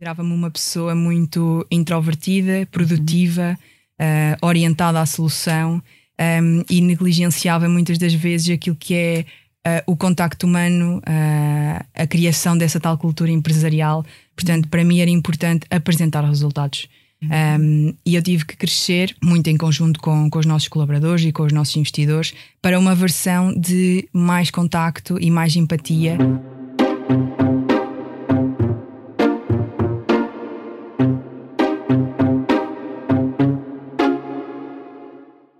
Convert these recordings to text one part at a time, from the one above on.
Considerava-me uma pessoa muito introvertida, produtiva, uh, orientada à solução um, e negligenciava muitas das vezes aquilo que é uh, o contacto humano, uh, a criação dessa tal cultura empresarial. Portanto, para mim era importante apresentar resultados. Um, e eu tive que crescer muito em conjunto com, com os nossos colaboradores e com os nossos investidores para uma versão de mais contacto e mais empatia.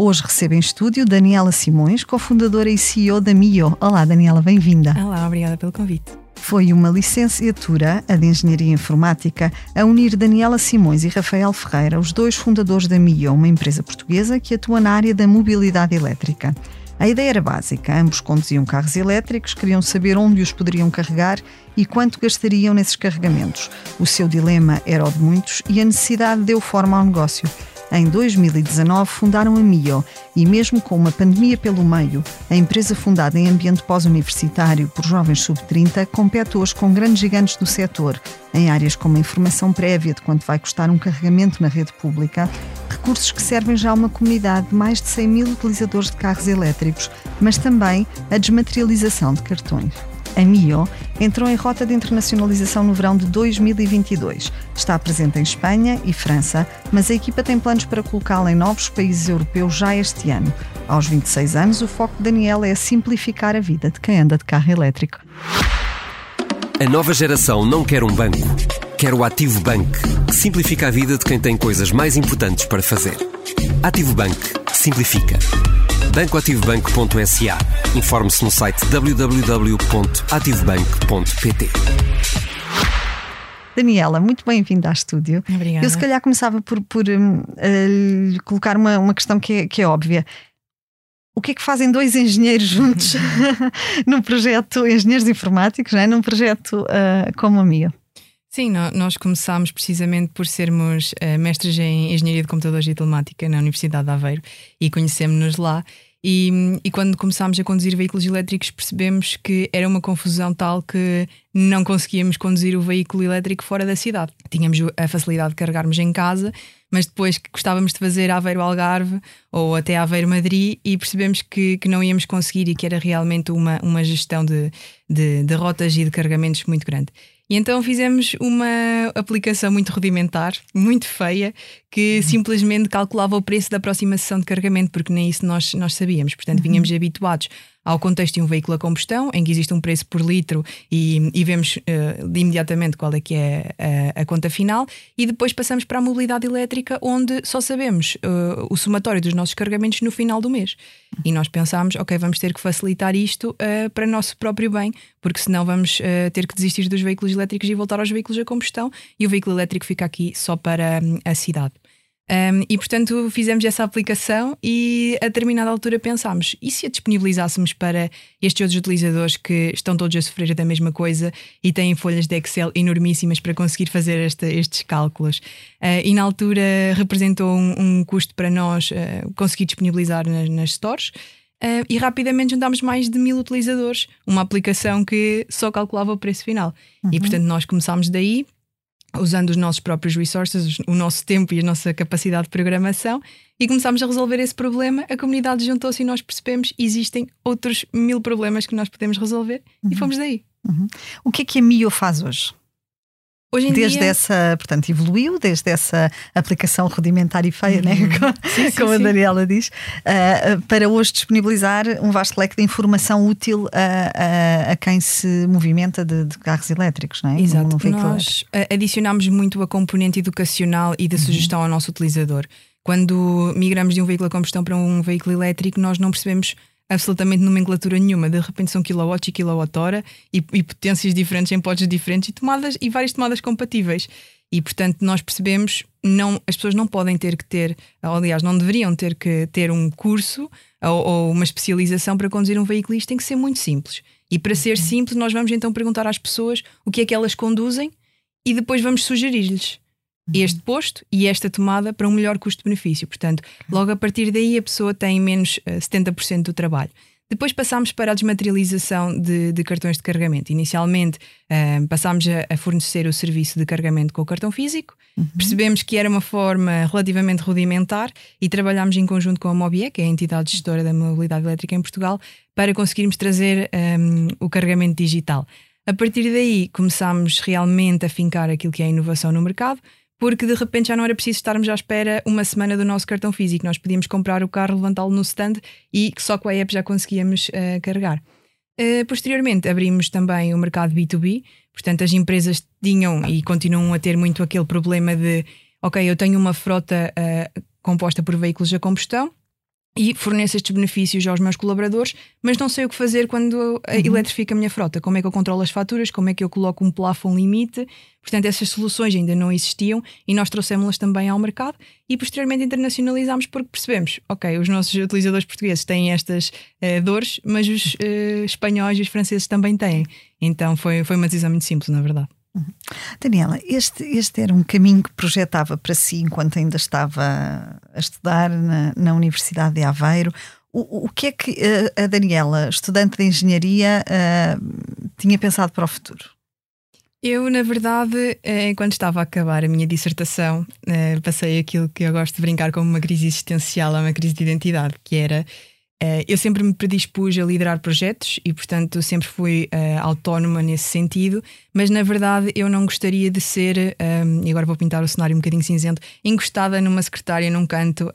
Hoje recebo em estúdio Daniela Simões, cofundadora e CEO da MIO. Olá, Daniela, bem-vinda. Olá, obrigada pelo convite. Foi uma licenciatura, a de Engenharia Informática, a unir Daniela Simões e Rafael Ferreira, os dois fundadores da MIO, uma empresa portuguesa que atua na área da mobilidade elétrica. A ideia era básica: ambos conduziam carros elétricos, queriam saber onde os poderiam carregar e quanto gastariam nesses carregamentos. O seu dilema era o de muitos e a necessidade deu forma ao negócio. Em 2019 fundaram a MIO e, mesmo com uma pandemia pelo meio, a empresa fundada em ambiente pós-universitário por jovens sub-30 compete hoje com grandes gigantes do setor, em áreas como a informação prévia de quanto vai custar um carregamento na rede pública, recursos que servem já a uma comunidade de mais de 100 mil utilizadores de carros elétricos, mas também a desmaterialização de cartões. A MIO entrou em rota de internacionalização no verão de 2022. Está presente em Espanha e França, mas a equipa tem planos para colocá-la em novos países europeus já este ano. Aos 26 anos, o foco de Daniela é simplificar a vida de quem anda de carro elétrico. A nova geração não quer um banco, quer o Ativo Bank, que simplifica a vida de quem tem coisas mais importantes para fazer. Ativo Bank simplifica bancoativobanco.sa. Informe-se no site www.ativobanco.pt. Daniela, muito bem-vinda ao estúdio. Obrigada. Eu se calhar começava por, por uh, colocar uma, uma questão que é, que é óbvia. O que é que fazem dois engenheiros juntos num projeto, engenheiros informáticos, não é? num projeto uh, como o meu? Sim, nós começámos precisamente por sermos uh, mestres em Engenharia de Computadores e Telemática na Universidade de Aveiro e conhecemos-nos lá. E, e, quando começámos a conduzir veículos elétricos, percebemos que era uma confusão tal que não conseguíamos conduzir o veículo elétrico fora da cidade. Tínhamos a facilidade de carregarmos em casa, mas depois gostávamos de fazer Aveiro Algarve ou até Aveiro Madrid e percebemos que, que não íamos conseguir e que era realmente uma, uma gestão de, de, de rotas e de carregamentos muito grande. E então fizemos uma aplicação muito rudimentar, muito feia, que uhum. simplesmente calculava o preço da próxima sessão de carregamento, porque nem isso nós, nós sabíamos. Portanto, uhum. habituados ao contexto de um veículo a combustão, em que existe um preço por litro e, e vemos uh, imediatamente qual é que é a, a, conta final, e depois passamos para a mobilidade elétrica, onde só sabemos uh, o somatório dos nossos carregamentos no final do mês. E nós pensámos, ok, vamos ter que facilitar isto uh, para nosso próprio bem, porque senão vamos ter que desistir dos veículos elétricos e voltar aos veículos a combustão, e o veículo elétrico fica aqui só para um, a cidade. Um, e portanto fizemos essa aplicação e a determinada altura pensámos: e se a disponibilizássemos para estes outros utilizadores que estão todos a sofrer da mesma coisa e têm folhas de Excel enormíssimas para conseguir fazer esta, estes cálculos? Uh, e na altura representou um, um custo para nós uh, conseguir disponibilizar nas, nas stores. Uh, e rapidamente juntámos mais de mil utilizadores, uma aplicação que só calculava o preço final. Uhum. E portanto nós começámos daí, usando os nossos próprios resources, o nosso tempo e a nossa capacidade de programação, e começámos a resolver esse problema. A comunidade juntou-se e nós percebemos que existem outros mil problemas que nós podemos resolver uhum. e fomos daí. Uhum. O que é que a Mio faz hoje? Hoje em desde dia... essa, portanto, evoluiu desde essa aplicação rudimentar e feia, né? uhum. né? como, sim, sim, como a Daniela diz, uh, para hoje disponibilizar um vasto leque de informação útil a, a, a quem se movimenta de, de, carros elétricos, não é? Exato. Nós adicionamos muito a componente educacional e de uhum. sugestão ao nosso utilizador. Quando migramos de um veículo a combustão para um veículo elétrico, nós não percebemos absolutamente nomenclatura nenhuma. De repente são kilowatts e kilowatt-hora e, e, potências diferentes em pods diferentes e tomadas e várias tomadas compatíveis. E, portanto, nós percebemos não as pessoas não podem ter que ter, ou, aliás, não deveriam ter que ter um curso ou, ou, uma especialização para conduzir um veículo. Isto tem que ser muito simples. E para ser uhum. simples, nós vamos então perguntar às pessoas o que é que elas conduzem e depois vamos sugerir-lhes. Este posto e esta tomada para um melhor custo-benefício. Portanto, logo a partir daí a pessoa tem menos uh, eh, 70% do trabalho. Depois passámos para a desmaterialização de, de cartões de carregamento. Inicialmente uh, passámos a, a, fornecer o serviço de carregamento com o cartão físico, uhum. percebemos que era uma forma relativamente rudimentar e trabalhámos em conjunto com a Mobie, que é a entidade gestora da mobilidade elétrica em Portugal, para conseguirmos trazer um, o carregamento digital. A partir daí começámos realmente a fincar aquilo que é a inovação no mercado, porque de repente já não era preciso estarmos à espera uma semana do nosso cartão físico. Nós podíamos comprar o carro, levantá-lo no stand e só com a app já conseguíamos uh, carregar. Uh, posteriormente abrimos também o mercado B2B, portanto as empresas tinham e continuam a ter muito aquele problema de ok, eu tenho uma frota uh, composta por veículos a combustão, e forneço estes benefícios aos meus colaboradores, mas não sei o que fazer quando uhum. eletrifico a minha frota. Como é que eu controlo as faturas? Como é que eu coloco um plafond limite? Portanto, essas soluções ainda não existiam e nós trouxemos-las também ao mercado e posteriormente internacionalizámos porque percebemos, ok, os nossos utilizadores portugueses têm estas uh, dores, mas os uh, espanhóis e os franceses também têm. Então foi, foi uma decisão muito simples, na verdade. Uhum. Daniela, este, este era um caminho que projetava para si enquanto ainda estava a estudar na, na Universidade de Aveiro. O, o que é que a, a Daniela, estudante de engenharia, uh, tinha pensado para o futuro? Eu, na verdade, eh, enquanto estava a acabar a minha dissertação, eh, passei aquilo que eu gosto de brincar como uma crise existencial, uma crise de identidade, que era Uh, eu sempre me predispus a liderar projetos e, portanto, sempre fui uh, autónoma nesse sentido, mas na verdade eu não gostaria de ser, um, ehm, e agora vou pintar o cenário um bocadinho cinzento, encostada numa secretária num canto uh,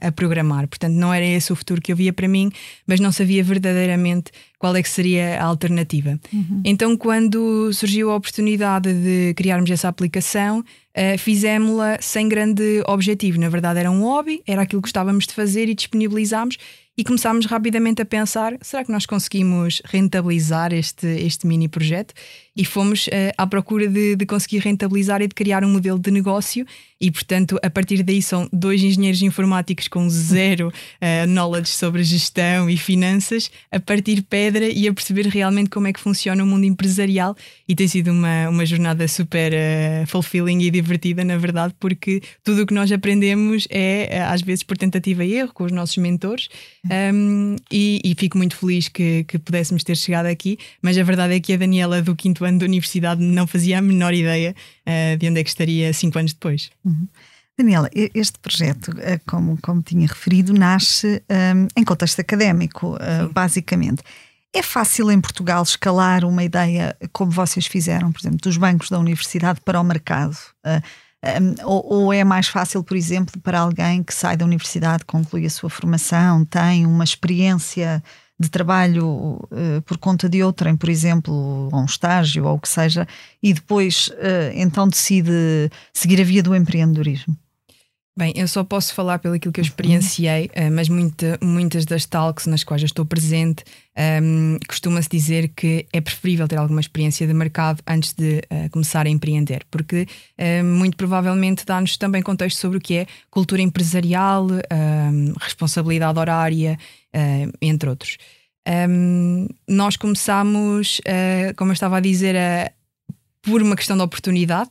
a programar. Portanto, não era esse o futuro que eu via para mim, mas não sabia verdadeiramente qual é que seria a alternativa. Uhum. Então, quando surgiu a oportunidade de criarmos essa aplicação, uh, fizemos-la sem grande objetivo. Na verdade, era um hobby, era aquilo que gostávamos de fazer e disponibilizámos e começámos rapidamente a pensar: será que nós conseguimos rentabilizar este, este mini projeto? E fomos uh, à procura de, de, conseguir rentabilizar e de criar um modelo de negócio. E, portanto, a partir daí são dois engenheiros informáticos com zero uh, knowledge sobre gestão e finanças a partir pedra e a perceber realmente como é que funciona o mundo empresarial. E tem sido uma, uma jornada super uh, fulfilling e divertida, na verdade, porque tudo o que nós aprendemos é, às vezes, por tentativa e erro com os nossos mentores. Um, e, e, fico muito feliz que, que pudéssemos ter chegado aqui, mas a verdade é que a Daniela do quinto ano da universidade não fazia a menor ideia uh, de onde é que estaria cinco anos depois. Uhum. Daniela, este projeto, eh, como, como tinha referido, nasce um, em contexto académico, uh, basicamente. É fácil em Portugal escalar uma ideia como vocês fizeram, por exemplo, dos bancos da universidade para o mercado? Uh, um, ou, ou, é mais fácil, por exemplo, para alguém que sai da universidade, conclui a sua formação, tem uma experiência de trabalho uh, por conta de outrem, por exemplo, ou um estágio ou o que seja, e depois uh, então decide seguir a via do empreendedorismo? Bem, eu só posso falar pelo aquilo que eu experienciei, uh, mas muita, muitas das talks nas quais eu estou presente, um, costuma-se dizer que é preferível ter alguma experiência de mercado antes de uh, começar a empreender, porque uh, muito provavelmente dá-nos também contexto sobre o que é cultura empresarial, responsabilidade horária, entre outros. Um, nós começamos, como eu estava a dizer, por uma questão de oportunidade.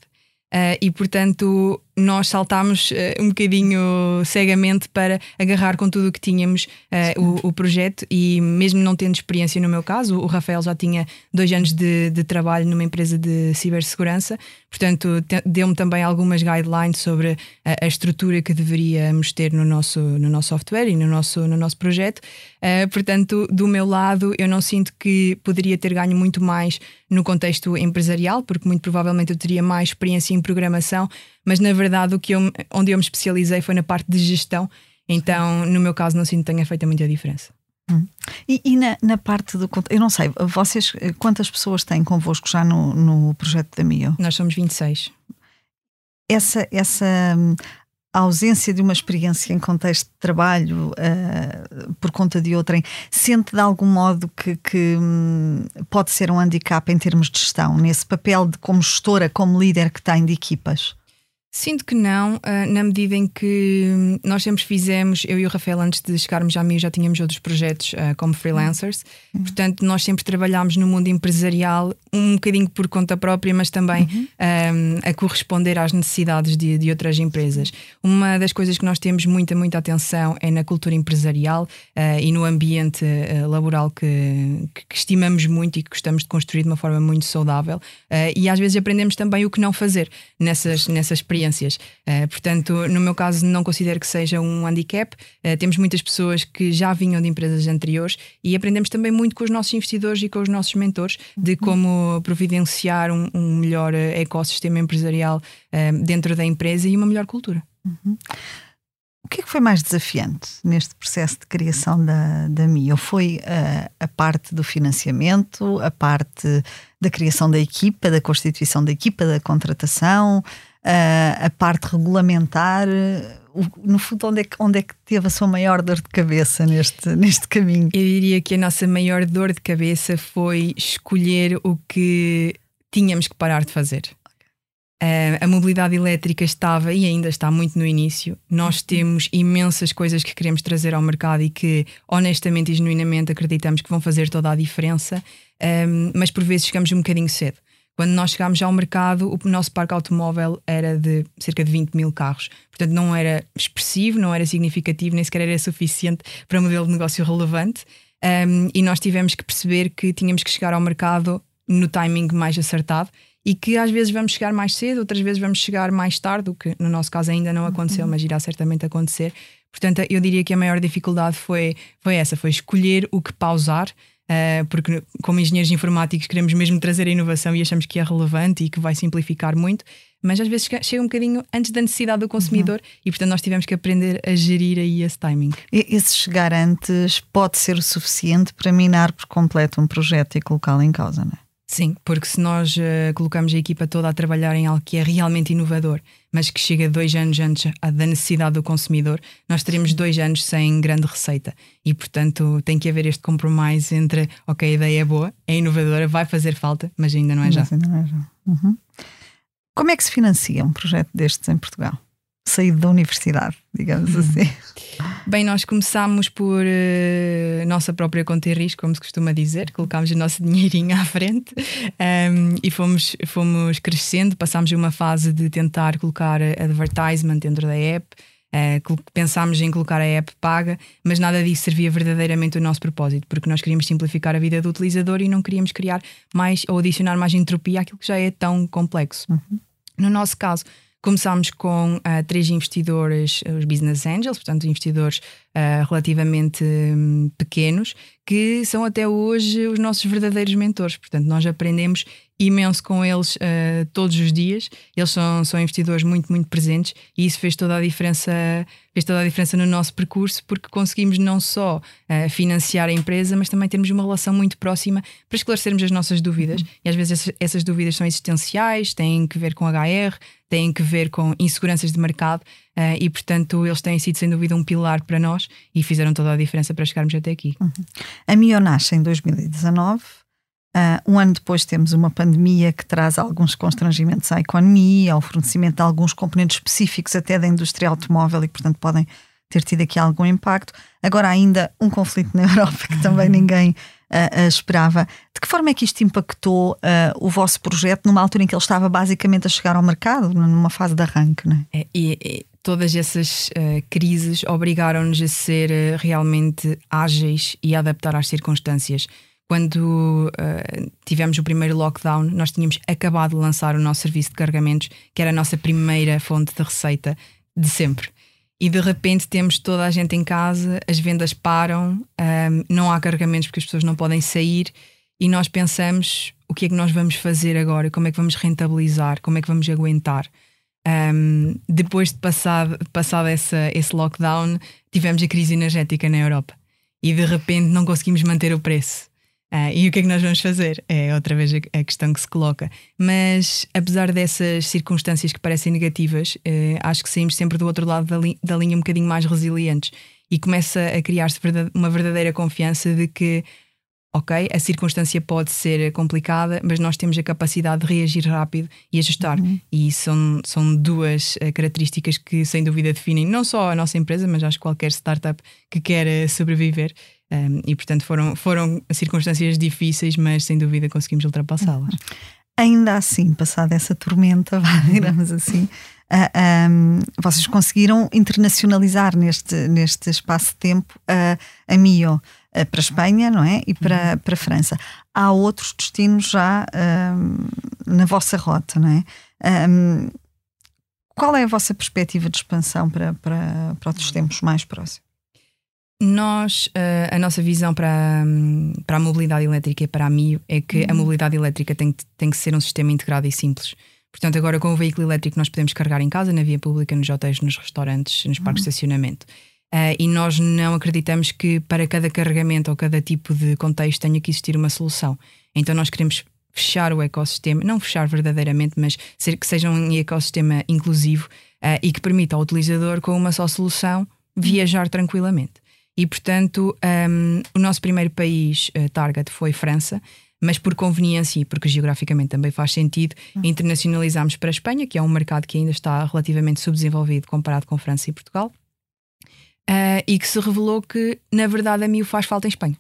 Uh, e portanto nós saltámos uh, um bocadinho cegamente para agarrar com tudo o que tínhamos uh, o, o, projeto. E mesmo não tendo experiência no meu caso, o Rafael já tinha dois anos de, de trabalho numa empresa de cibersegurança, portanto deu-me também algumas guidelines sobre a, a, estrutura que deveríamos ter no nosso, no nosso software e no nosso, no nosso projeto. Uh, portanto, do meu lado, eu não sinto que poderia ter ganho muito mais no contexto empresarial, porque muito provavelmente eu teria mais experiência em programação mas na verdade o que eu, onde eu me especializei foi na parte de gestão, então no meu caso não sinto que tenha feito muita diferença. Hum. E, e na, na, parte do. Eu não sei, vocês quantas pessoas têm convosco já no, no projeto da MIO? Nós somos 26. Essa, essa a ausência de uma experiência em contexto de trabalho uh, por conta de outrem, sente de algum modo que, que um, pode ser um handicap em termos de gestão, nesse papel de como gestora, como líder que tem de equipas? Sinto que não, uh, na medida em que hum, nós sempre fizemos, eu e o Rafael, antes de chegarmos a mim, já tínhamos outros projetos uh, como freelancers, uhum. portanto, nós sempre trabalhámos no mundo empresarial, um bocadinho por conta própria, mas também uhum. um, a corresponder às necessidades de, de, outras empresas. Uma das coisas que nós temos muita, muita atenção é na cultura empresarial uh, e no ambiente laboral que, que, estimamos muito e que gostamos de construir de uma forma muito saudável, e às vezes aprendemos também o que não fazer nessas, nessas experiências experiências. Uh, portanto, no meu caso, não considero que seja um handicap. Uh, temos muitas pessoas que já vinham de empresas anteriores e aprendemos também muito com os nossos investidores e com os nossos mentores de uhum. como providenciar um, um melhor eh, ecossistema empresarial uh, dentro da empresa e uma melhor cultura. Uhum. O que é que foi mais desafiante neste processo de criação da, da MIO? Foi a, a parte do financiamento, a parte da criação da equipa, da constituição da equipa, da contratação, a, a parte regulamentar. No fundo, onde é, que, onde é que teve a sua maior dor de cabeça neste, neste caminho? Eu diria que a nossa maior dor de cabeça foi escolher o que tínhamos que parar de fazer. a mobilidade elétrica estava e ainda está muito no início. Nós temos imensas coisas que queremos trazer ao mercado e que, honestamente e genuinamente, acreditamos que vão fazer toda a diferença, mas por vezes chegamos um bocadinho cedo. Quando nós chegámos ao mercado, o nosso parque automóvel era de cerca de 20 mil carros. Portanto, não era expressivo, não era significativo, nem sequer era suficiente para um modelo de negócio relevante. Um, e nós tivemos que perceber que tínhamos que chegar ao mercado no timing mais acertado e que às vezes vamos chegar mais cedo, outras vezes vamos chegar mais tarde, o que no nosso caso ainda não aconteceu, uhum. mas irá certamente acontecer. Portanto, eu diria que a maior dificuldade foi, foi essa: foi escolher o que pausar Uh, porque, como engenheiros informáticos, queremos mesmo trazer a inovação e achamos que é relevante e que vai simplificar muito, mas às vezes chega um bocadinho antes da necessidade do consumidor uhum. e, portanto, nós tivemos que aprender a gerir aí esse timing. Esse chegar antes pode ser o suficiente para minar por completo um projeto e colocá-lo em causa, não é? Sim, porque se nós uh, colocamos a equipa toda a trabalhar em algo que é realmente inovador, mas que chega dois anos antes da necessidade do consumidor, nós teremos dois anos sem grande receita. E, portanto, tem que haver este compromisso entre, ok, a ideia é boa, é inovadora, vai fazer falta, mas ainda não é já. Ainda não é já. Uhum. Como é que se financia um projeto destes em Portugal? Saído da universidade, digamos uhum. assim. Bem, nós começámos por uh, nossa própria conta e risco, como se costuma dizer, colocámos o nosso dinheirinho à frente um, e fomos, fomos crescendo. Passámos de uma fase de tentar colocar advertisement dentro da app. Uh, pensámos em colocar a app paga, mas nada disso servia verdadeiramente o nosso propósito, porque nós queríamos simplificar a vida do utilizador e não queríamos criar mais ou adicionar mais entropia àquilo que já é tão complexo. Uhum. No nosso caso, Começámos com uh, três investidores, os business angels, portanto, investidores uh, relativamente um, pequenos, que são até hoje os nossos verdadeiros mentores. Portanto, nós aprendemos imenso com eles uh, todos os dias. Eles são, são investidores muito, muito presentes e isso fez toda a diferença, fez toda a diferença no nosso percurso, porque conseguimos não só uh, financiar a empresa, mas também termos uma relação muito próxima para esclarecermos as nossas dúvidas. Uhum. E às vezes essas, essas, dúvidas são existenciais, têm que ver com HR, têm que ver com inseguranças de mercado uh, e, portanto, eles têm sido sem dúvida um pilar para nós e fizeram toda a diferença para chegarmos até aqui. Uhum. A Mio nasce em 2019 Uh, um ano depois temos uma pandemia que traz alguns constrangimentos à economia, ao fornecimento de alguns componentes específicos até da indústria automóvel e, portanto, podem ter tido aqui algum impacto. Agora ainda um conflito na Europa que também ninguém uh, uh, esperava. De que forma é que isto impactou o vosso projeto numa altura em que ele estava basicamente a chegar ao mercado, numa fase de arranque? Não é? é e, e todas essas crises obrigaram-nos a ser realmente ágeis e a adaptar às circunstâncias quando uh, tivemos o primeiro lockdown, nós tínhamos acabado de lançar o nosso serviço de carregamentos, que era a nossa primeira fonte de receita de sempre. E de repente temos toda a gente em casa, as vendas param, um, ehm, não há carregamentos porque as pessoas não podem sair, e nós pensamos o que é que nós vamos fazer agora, como é que vamos rentabilizar, como é que vamos aguentar. Um, ehm, depois de passado, passado essa, esse lockdown, tivemos a crise energética na Europa e de repente não conseguimos manter o preço. Uh, e o que é que nós vamos fazer? É outra vez a, questão que se coloca. Mas, apesar dessas circunstâncias que parecem negativas, uh, acho que saímos sempre do outro lado da, li da linha um bocadinho mais resilientes e começa a criar-se uma verdadeira confiança de que, ok, a circunstância pode ser complicada, mas nós temos a capacidade de reagir rápido e ajustar. Uhum. E são, são duas uh, características que, sem dúvida, definem não só a nossa empresa, mas acho que qualquer startup que quer sobreviver. Um, e portanto foram, foram circunstâncias difíceis, mas sem dúvida conseguimos ultrapassá-las. Ainda assim, passada essa tormenta, digamos assim, uh, um, vocês conseguiram internacionalizar neste, neste espaço de tempo uh, a MIO uh, para a Espanha, não é? E para, uhum. para a França. Há outros destinos já na vossa rota, não é? Um, qual é a vossa perspectiva de expansão para, para, para outros tempos mais próximos? Nós, uh, a nossa visão para, para a mobilidade elétrica e para a MIO é que uhum. a mobilidade elétrica tem, tem que ser um sistema integrado e simples. Portanto, agora com o veículo elétrico nós podemos carregar em casa, na via pública, nos hotéis, nos restaurantes, nos parques uhum. de estacionamento. Uh, e nós não acreditamos que para cada carregamento ou cada tipo de contexto tenha que existir uma solução. Então nós queremos fechar o ecossistema, não fechar verdadeiramente, mas ser, que seja um ecossistema inclusivo uh, e que permita ao utilizador, com uma só solução, viajar tranquilamente. E, portanto, um, o nosso primeiro país uh, target foi França, mas por conveniência e porque geograficamente também faz sentido, uhum. internacionalizámos para a Espanha, que é um mercado que ainda está relativamente subdesenvolvido comparado com França e Portugal, uh, e que se revelou que, na verdade, a mim faz falta em Espanha.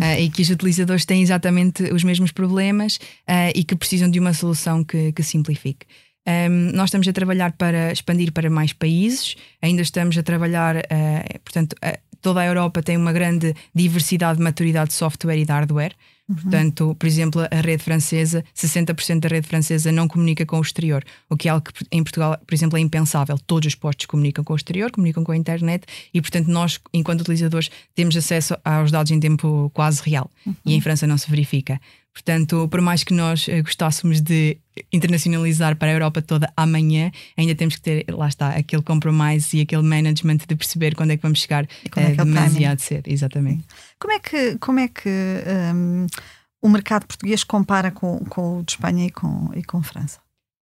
Uh, e que os utilizadores têm exatamente os mesmos problemas uh, e que precisam de uma solução que, que simplifique. Um, nós estamos a trabalhar para expandir para mais países, ainda estamos a trabalhar, uh, portanto, toda a Europa tem uma grande diversidade de maturidade de software e de hardware. Uhum. Portanto, por exemplo, a rede francesa, 60% da rede francesa não comunica com o exterior, o que é algo que em Portugal, por exemplo, é impensável. Todos os postos comunicam com o exterior, comunicam com a internet e, portanto, nós, enquanto utilizadores, temos acesso aos dados em tempo quase real. Uhum. E em França não se verifica. Portanto, por mais que nós eh, gostássemos de internacionalizar para a Europa toda amanhã, ainda temos que ter, lá está, aquele compromisso e aquele management de perceber quando é que vamos chegar é uh, demasiado cedo. Exatamente. Como é que, como é que um, o mercado português compara com, com o de Espanha e com, e com França?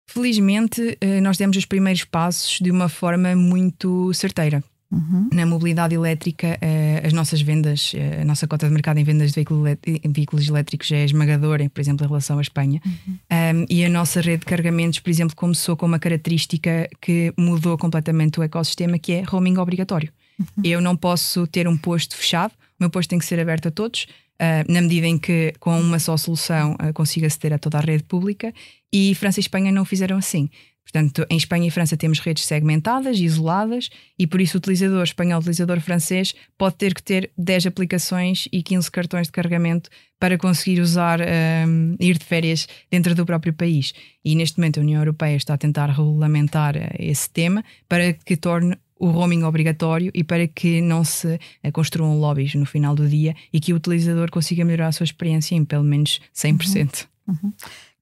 Felizmente, eh, nós demos os primeiros passos de uma forma muito certeira. Uhum. Na mobilidade elétrica, uh, as nossas vendas, uh, a nossa cota de mercado em vendas de veículo veículos elétricos é esmagadora, por exemplo, em relação à Espanha. Uhum. Um, e a nossa rede de carregamentos, por exemplo, começou com uma característica que mudou completamente o ecossistema, que é roaming obrigatório. Uhum. Eu não posso ter um posto fechado, o meu posto tem que ser aberto a todos, uh, na medida em que com uma só solução consiga aceder a toda a rede pública, e França e Espanha não fizeram assim. Portanto, em Espanha e França temos redes segmentadas, isoladas, e por isso o utilizador espanhol, utilizador francês, pode ter que ter 10 aplicações e 15 cartões de carregamento para conseguir usar, um, ir de férias dentro do próprio país. E neste momento a União Europeia está a tentar regulamentar eh, esse tema para que torne o roaming obrigatório e para que não se eh, construam lobbies no final do dia e que o utilizador consiga melhorar a sua experiência em pelo menos 100%. Uhum. Uhum.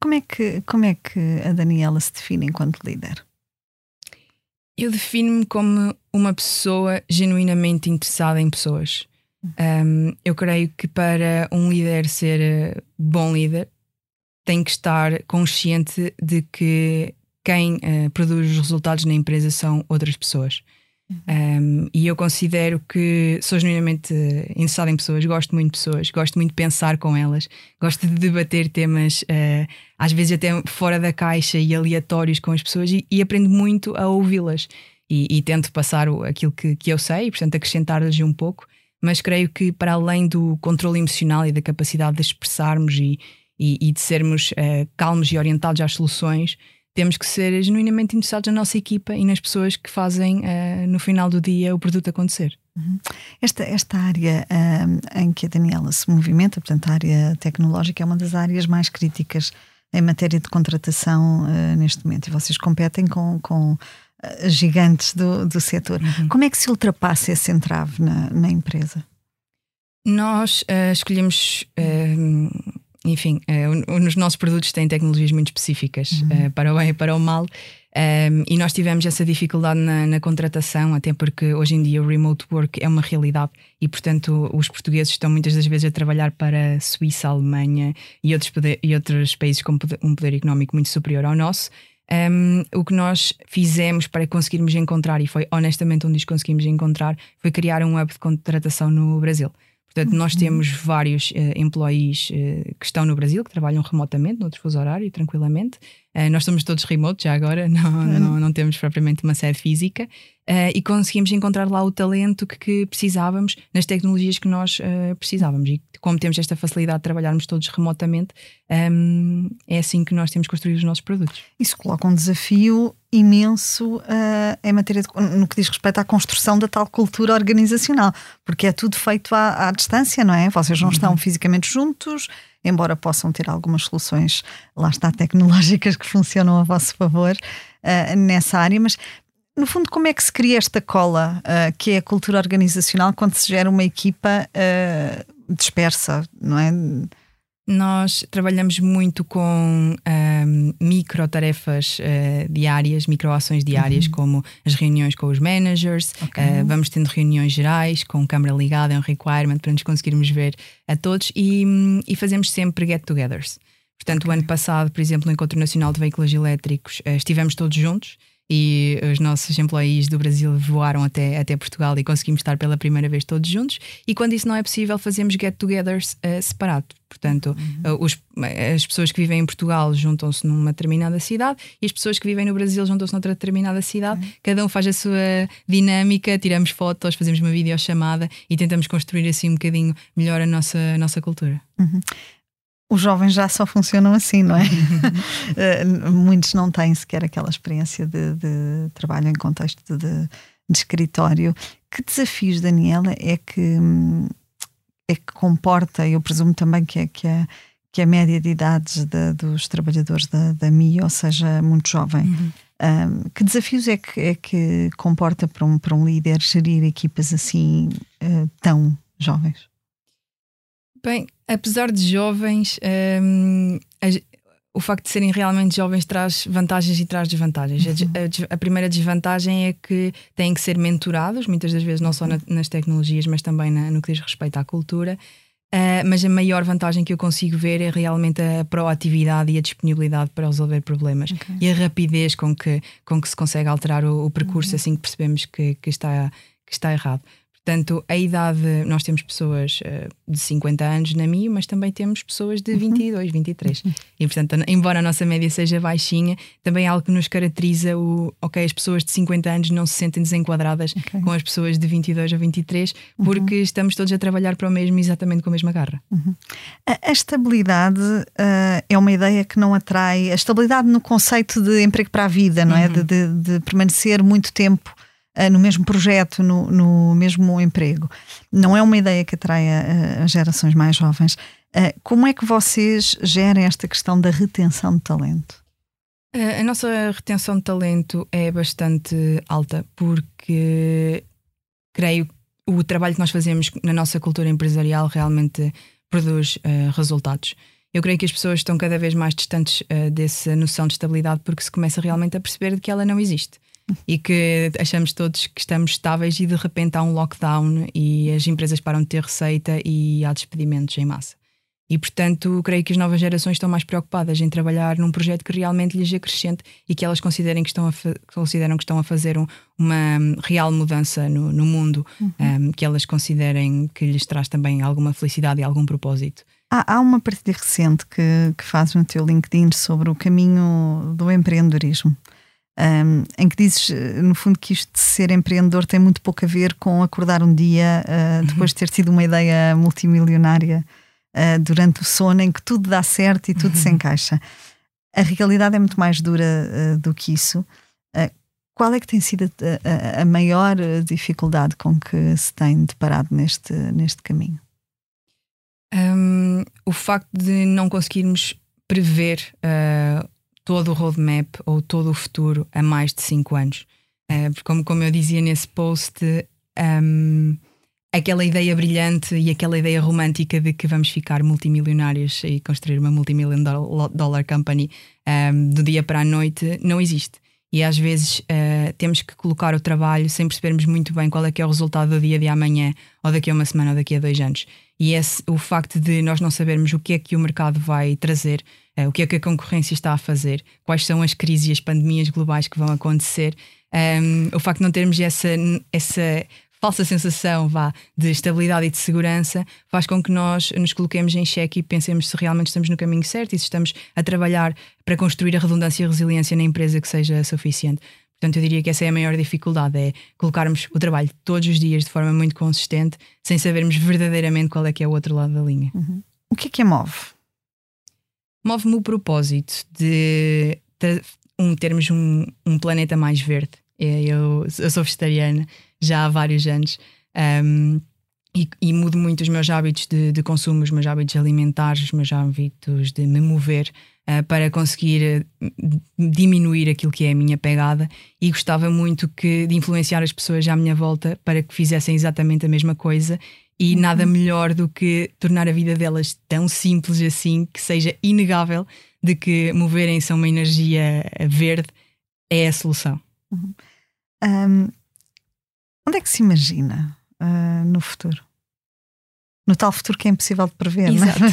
Como é que, como é que a Daniela se define enquanto líder? Eu defino-me como uma pessoa genuinamente interessada em pessoas. Um, eu creio que para um líder ser eh, bom líder, tem que estar consciente de que quem uh, produz os resultados na empresa são outras pessoas. Um, e eu considero que sou genuinamente interessada em pessoas, gosto muito de pessoas, gosto muito de pensar com elas, gosto de debater temas, uh, às vezes até fora da caixa e aleatórios com as pessoas, e, e aprendo muito a ouvi-las. E, e, tento passar o, aquilo que, que eu sei, e, portanto, acrescentar-lhes um pouco. Mas creio que, para além do controle emocional e da capacidade de expressarmos e, e, e de sermos uh, calmos e orientados às soluções, temos que ser genuinamente interessados na nossa equipa e nas pessoas que fazem uh, no final do dia o produto acontecer. Uhum. Esta, esta área uh, em que a Daniela se movimenta, portanto, a área tecnológica, é uma das áreas mais críticas em matéria de contratação uh, neste momento. E vocês competem com, com gigantes do, do setor. Uhum. Como é que se ultrapassa esse entrave na, na empresa? Nós escolhemos enfim, uh, os nossos produtos têm tecnologias muito específicas, uhum. uh, para o bem e para o mal. Um, e nós tivemos essa dificuldade na, na, contratação, até porque hoje em dia o remote work é uma realidade e, portanto, os portugueses estão muitas das vezes a trabalhar para a Suíça, a Alemanha e outros, poder, e outros países com um poder económico muito superior ao nosso. Um, o que nós fizemos para conseguirmos encontrar, e foi honestamente onde os conseguimos encontrar, foi criar um hub de contratação no Brasil. Portanto, nós uhum. temos vários uh, employees uh, que estão no Brasil, que trabalham remotamente, noutro fuso horário, tranquilamente. Uh, nós somos todos remote já agora, não, uhum. não, não, temos propriamente uma sede física. e conseguimos encontrar lá o talento que, que precisávamos nas tecnologias que nós precisávamos. E como temos esta facilidade de trabalharmos todos remotamente, um, é assim que nós temos construído os nossos produtos. Isso coloca um desafio imenso uh, em matéria de, no que diz respeito à construção da tal cultura organizacional, porque é tudo feito à, à distância, não é? Vocês não estão uhum. fisicamente juntos, embora possam ter algumas soluções, lá está, tecnológicas que funcionam a vosso favor uh, nessa área, mas no fundo, como é que se cria esta cola, uh, que é a cultura organizacional, quando se gera uma equipa dispersa, não é? Nós trabalhamos muito com um, micro tarefas uh, diárias, micro ações diárias, uhum. como as reuniões com os managers. Okay. Uh, vamos tendo reuniões gerais com câmara ligada, é um requirement para nos conseguirmos ver a todos e, e fazemos sempre get-togethers. Portanto, okay. o ano passado, por exemplo, no Encontro Nacional de Veículos Elétricos, uh, estivemos todos juntos e os nossos employees do Brasil voaram até, até Portugal e conseguimos estar pela primeira vez todos juntos. E quando isso não é possível, fazemos get-togethers uh, separados. Portanto, uhum. uh, os, as pessoas que vivem em Portugal juntam-se numa determinada cidade e as pessoas que vivem no Brasil juntam-se noutra determinada cidade. Uhum. Cada um faz a sua dinâmica, tiramos fotos, fazemos uma videochamada e tentamos construir assim um bocadinho melhor a nossa, a nossa cultura. Uhum os jovens já só funcionam assim, não é? uh, muitos não têm sequer aquela experiência de, de trabalho em contexto de, de, escritório. Que desafios, Daniela, é que, é que comporta, eu presumo também que, é, que, é, que a média de idades de, dos trabalhadores da, da MI, ou seja, muito jovem, uhum. um, que desafios é que, é que comporta para um, para um líder gerir equipas assim uh, tão jovens? Bem, apesar de jovens, um, a, o facto de serem realmente jovens traz vantagens e traz desvantagens. Uhum. A, a, primeira desvantagem é que têm que ser mentorados, muitas das vezes não só na, nas tecnologias, mas também na, no que diz respeito à cultura. Uh, mas a maior vantagem que eu consigo ver é realmente a proatividade e a disponibilidade para resolver problemas okay. e a rapidez com que, com que se consegue alterar o, o percurso uhum. assim que percebemos que, que, está, que está errado. Portanto, a idade, nós temos pessoas uh, de 50 anos na MI, mas também temos pessoas de 22, 23. Uhum. E, portanto, embora a nossa média seja baixinha, também é algo que nos caracteriza o, ok, as pessoas de 50 anos não se sentem desenquadradas okay. com as pessoas de 22 ou 23, porque uhum. estamos todos a trabalhar para o mesmo, exatamente com a mesma garra. Uhum. A, a, estabilidade uh, é uma ideia que não atrai, a estabilidade no conceito de emprego para a vida, não é? Uhum. De, de, de permanecer muito tempo no mesmo projeto, no, no, mesmo emprego. Não é uma ideia que atraia uh, as gerações mais jovens. Uh, como é que vocês gerem esta questão da retenção de talento? A nossa retenção de talento é bastante alta porque creio que o trabalho que nós fazemos na nossa cultura empresarial realmente produz uh, resultados. Eu creio que as pessoas estão cada vez mais distantes uh, dessa noção de estabilidade porque se começa realmente a perceber que ela não existe e que achamos todos que estamos estáveis e de repente há um lockdown e as empresas param de ter receita e há despedimentos em massa. E portanto, creio que as novas gerações estão mais preocupadas em trabalhar num projeto que realmente lhes acrescente e que elas considerem que estão a, consideram que estão a fazer um, uma real mudança no, no mundo, uhum. um, que elas considerem que lhes traz também alguma felicidade e algum propósito. Há, há uma partilha recente que, que fazes no teu LinkedIn sobre o caminho do empreendedorismo um, em que dizes, no fundo, que isto de ser empreendedor tem muito pouco a ver com acordar um dia uh, depois de ter tido uma ideia multimilionária uh, durante o sono, em que tudo dá certo e tudo uhum. se encaixa. A realidade é muito mais dura uh, do que isso. qual é que tem sido a, a, a, maior dificuldade com que se tem deparado neste, neste caminho? Um, o facto de não conseguirmos prever todo o roadmap ou todo o futuro a mais de 5 anos. Uh, como, como eu dizia nesse post, um, aquela ideia brilhante e aquela ideia romântica de que vamos ficar multimilionários e construir uma multimillion dollar company um, do dia para a noite não existe. e às vezes uh, temos que colocar o trabalho sem percebermos muito bem qual é que é o resultado do dia de amanhã, ou daqui a uma semana, ou daqui a dois anos. E esse, o facto de nós não sabermos o que é que o mercado vai trazer, o que é que a concorrência está a fazer, quais são as crises e as pandemias globais que vão acontecer, um, ehm, o facto de não termos essa, essa falsa sensação vá, de estabilidade e de segurança faz com que nós nos coloquemos em xeque e pensemos se realmente estamos no caminho certo e se estamos a trabalhar para construir a redundância e a resiliência na empresa que seja suficiente. Portanto, eu diria que essa é a maior dificuldade, é colocarmos o trabalho todos os dias de forma muito consistente, sem sabermos verdadeiramente qual é que é o outro lado da linha. Uhum. O que é que a move? Move-me o propósito de um, termos um, um planeta mais verde. É, eu, eu sou vegetariana já há vários anos. Um, e, e, mudo muito os meus hábitos de, de, consumo, os meus hábitos alimentares, os meus hábitos de me mover uh, para conseguir uh, diminuir aquilo que é a minha pegada e gostava muito que, de influenciar as pessoas à minha volta para que fizessem exatamente a mesma coisa e uhum. nada melhor do que tornar a vida delas tão simples assim que seja inegável de que moverem-se a uma energia verde é a solução. Uhum. Um, onde é que se imagina uh, no futuro? No tal futuro que é impossível de prever, Exato. não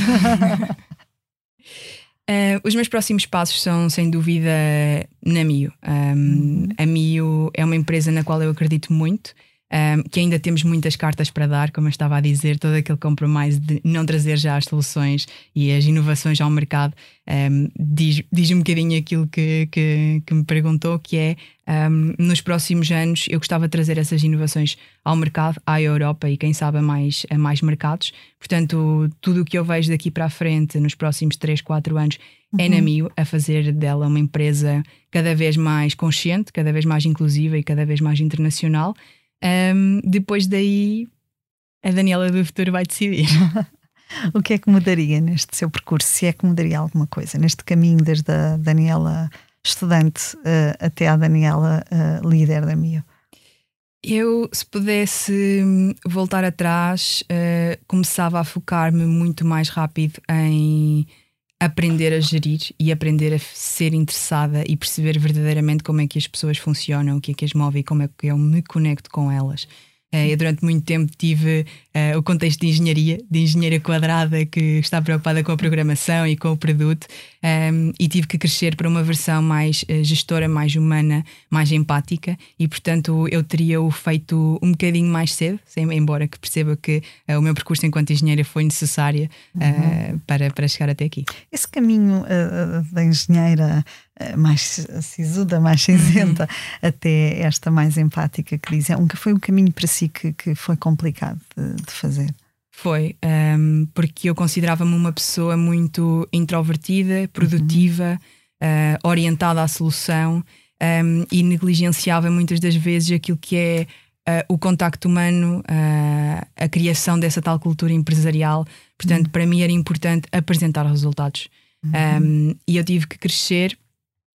é? Uh, os meus próximos passos são, sem dúvida, na Mio. Um, uhum. A Mio é uma empresa na qual eu acredito muito um, que ainda temos muitas cartas para dar, como eu estava a dizer, todo aquele compromisso de não trazer já as soluções e as inovações ao mercado, um, diz, diz um bocadinho aquilo que, que, que me perguntou, que é um, nos próximos anos eu gostava de trazer essas inovações ao mercado, à Europa e quem sabe a mais, a mais mercados. Portanto, tudo o que eu vejo daqui para a frente nos próximos 3, 4 anos uhum. é na uhum. Mio a fazer dela uma empresa cada vez mais consciente, cada vez mais inclusiva e cada vez mais internacional. Um, depois daí, a Daniela do futuro vai decidir. o que é que mudaria neste seu percurso? Se é que mudaria alguma coisa neste caminho, desde a Daniela estudante uh, até a Daniela uh, líder da MIO? Eu, se pudesse hum, voltar atrás, uh, começava a focar-me muito mais rápido em aprender a gerir e aprender a ser interessada e perceber verdadeiramente como é que as pessoas funcionam, o que é que as move e como é que eu me conecto com elas. Eh, eu durante muito tempo tive uh, o contexto de engenharia, de engenheira quadrada que está preocupada com a programação e com o produto, um, ehm, e tive que crescer para uma versão mais uh, gestora, mais humana, mais empática, e portanto eu teria o feito um bocadinho mais cedo, sem, embora que perceba que uh, o meu percurso enquanto engenheira foi necessário uhum. para, para chegar até aqui. Esse caminho da engenheira eh, mais sisuda, mais cinzenta, uhum. até esta mais empática que diz. É um, foi um caminho para si que, que foi complicado de, de fazer? Foi, um, ehm, porque eu considerava-me uma pessoa muito introvertida, produtiva, uhum. uh, orientada à solução um, ehm, e negligenciava muitas das vezes aquilo que é uh, o contacto humano, uh, a criação dessa tal cultura empresarial. Portanto, uhum. para mim era importante apresentar resultados. Um, uhum. ehm, e eu tive que crescer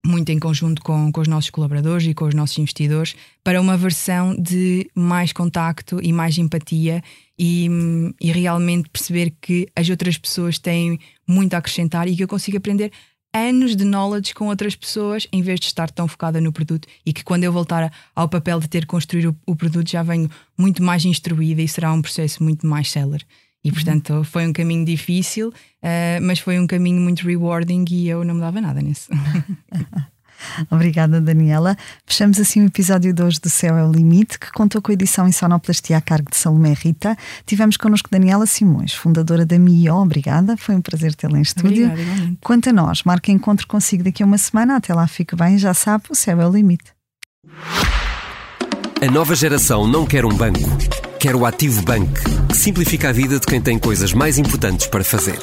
muito em conjunto com, com os nossos colaboradores e com os nossos investidores, para uma versão de mais contacto e mais empatia e, e realmente perceber que as outras pessoas têm muito a acrescentar e que eu consigo aprender anos de knowledge com outras pessoas em vez de estar tão focada no produto e que quando eu voltar ao papel de ter construído o, o produto já venho muito mais instruída e será um processo muito mais seller. E portanto foi um caminho difícil, uh, mas foi um caminho muito rewarding e eu não me dava nada nisso. Obrigada, Daniela. Fechamos assim o episódio 2 do Céu é o Limite, que contou com a edição em sonoplastia a cargo de Salomé Rita. Tivemos connosco Daniela Simões, fundadora da MIO. Obrigada, foi um prazer tê-la em estúdio. Obrigada, Quanto a nós, marque encontro consigo daqui a uma semana. Até lá, fique bem, já sabe, o céu é o limite. A nova geração não quer um banco, quer o Ativo Bank, que simplifica a vida de quem tem coisas mais importantes para fazer.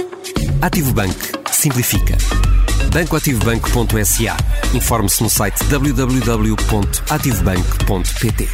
Ativo Bank. Simplifica. bancoativobanco.sa. Informe-se no site www.ativobank.pt.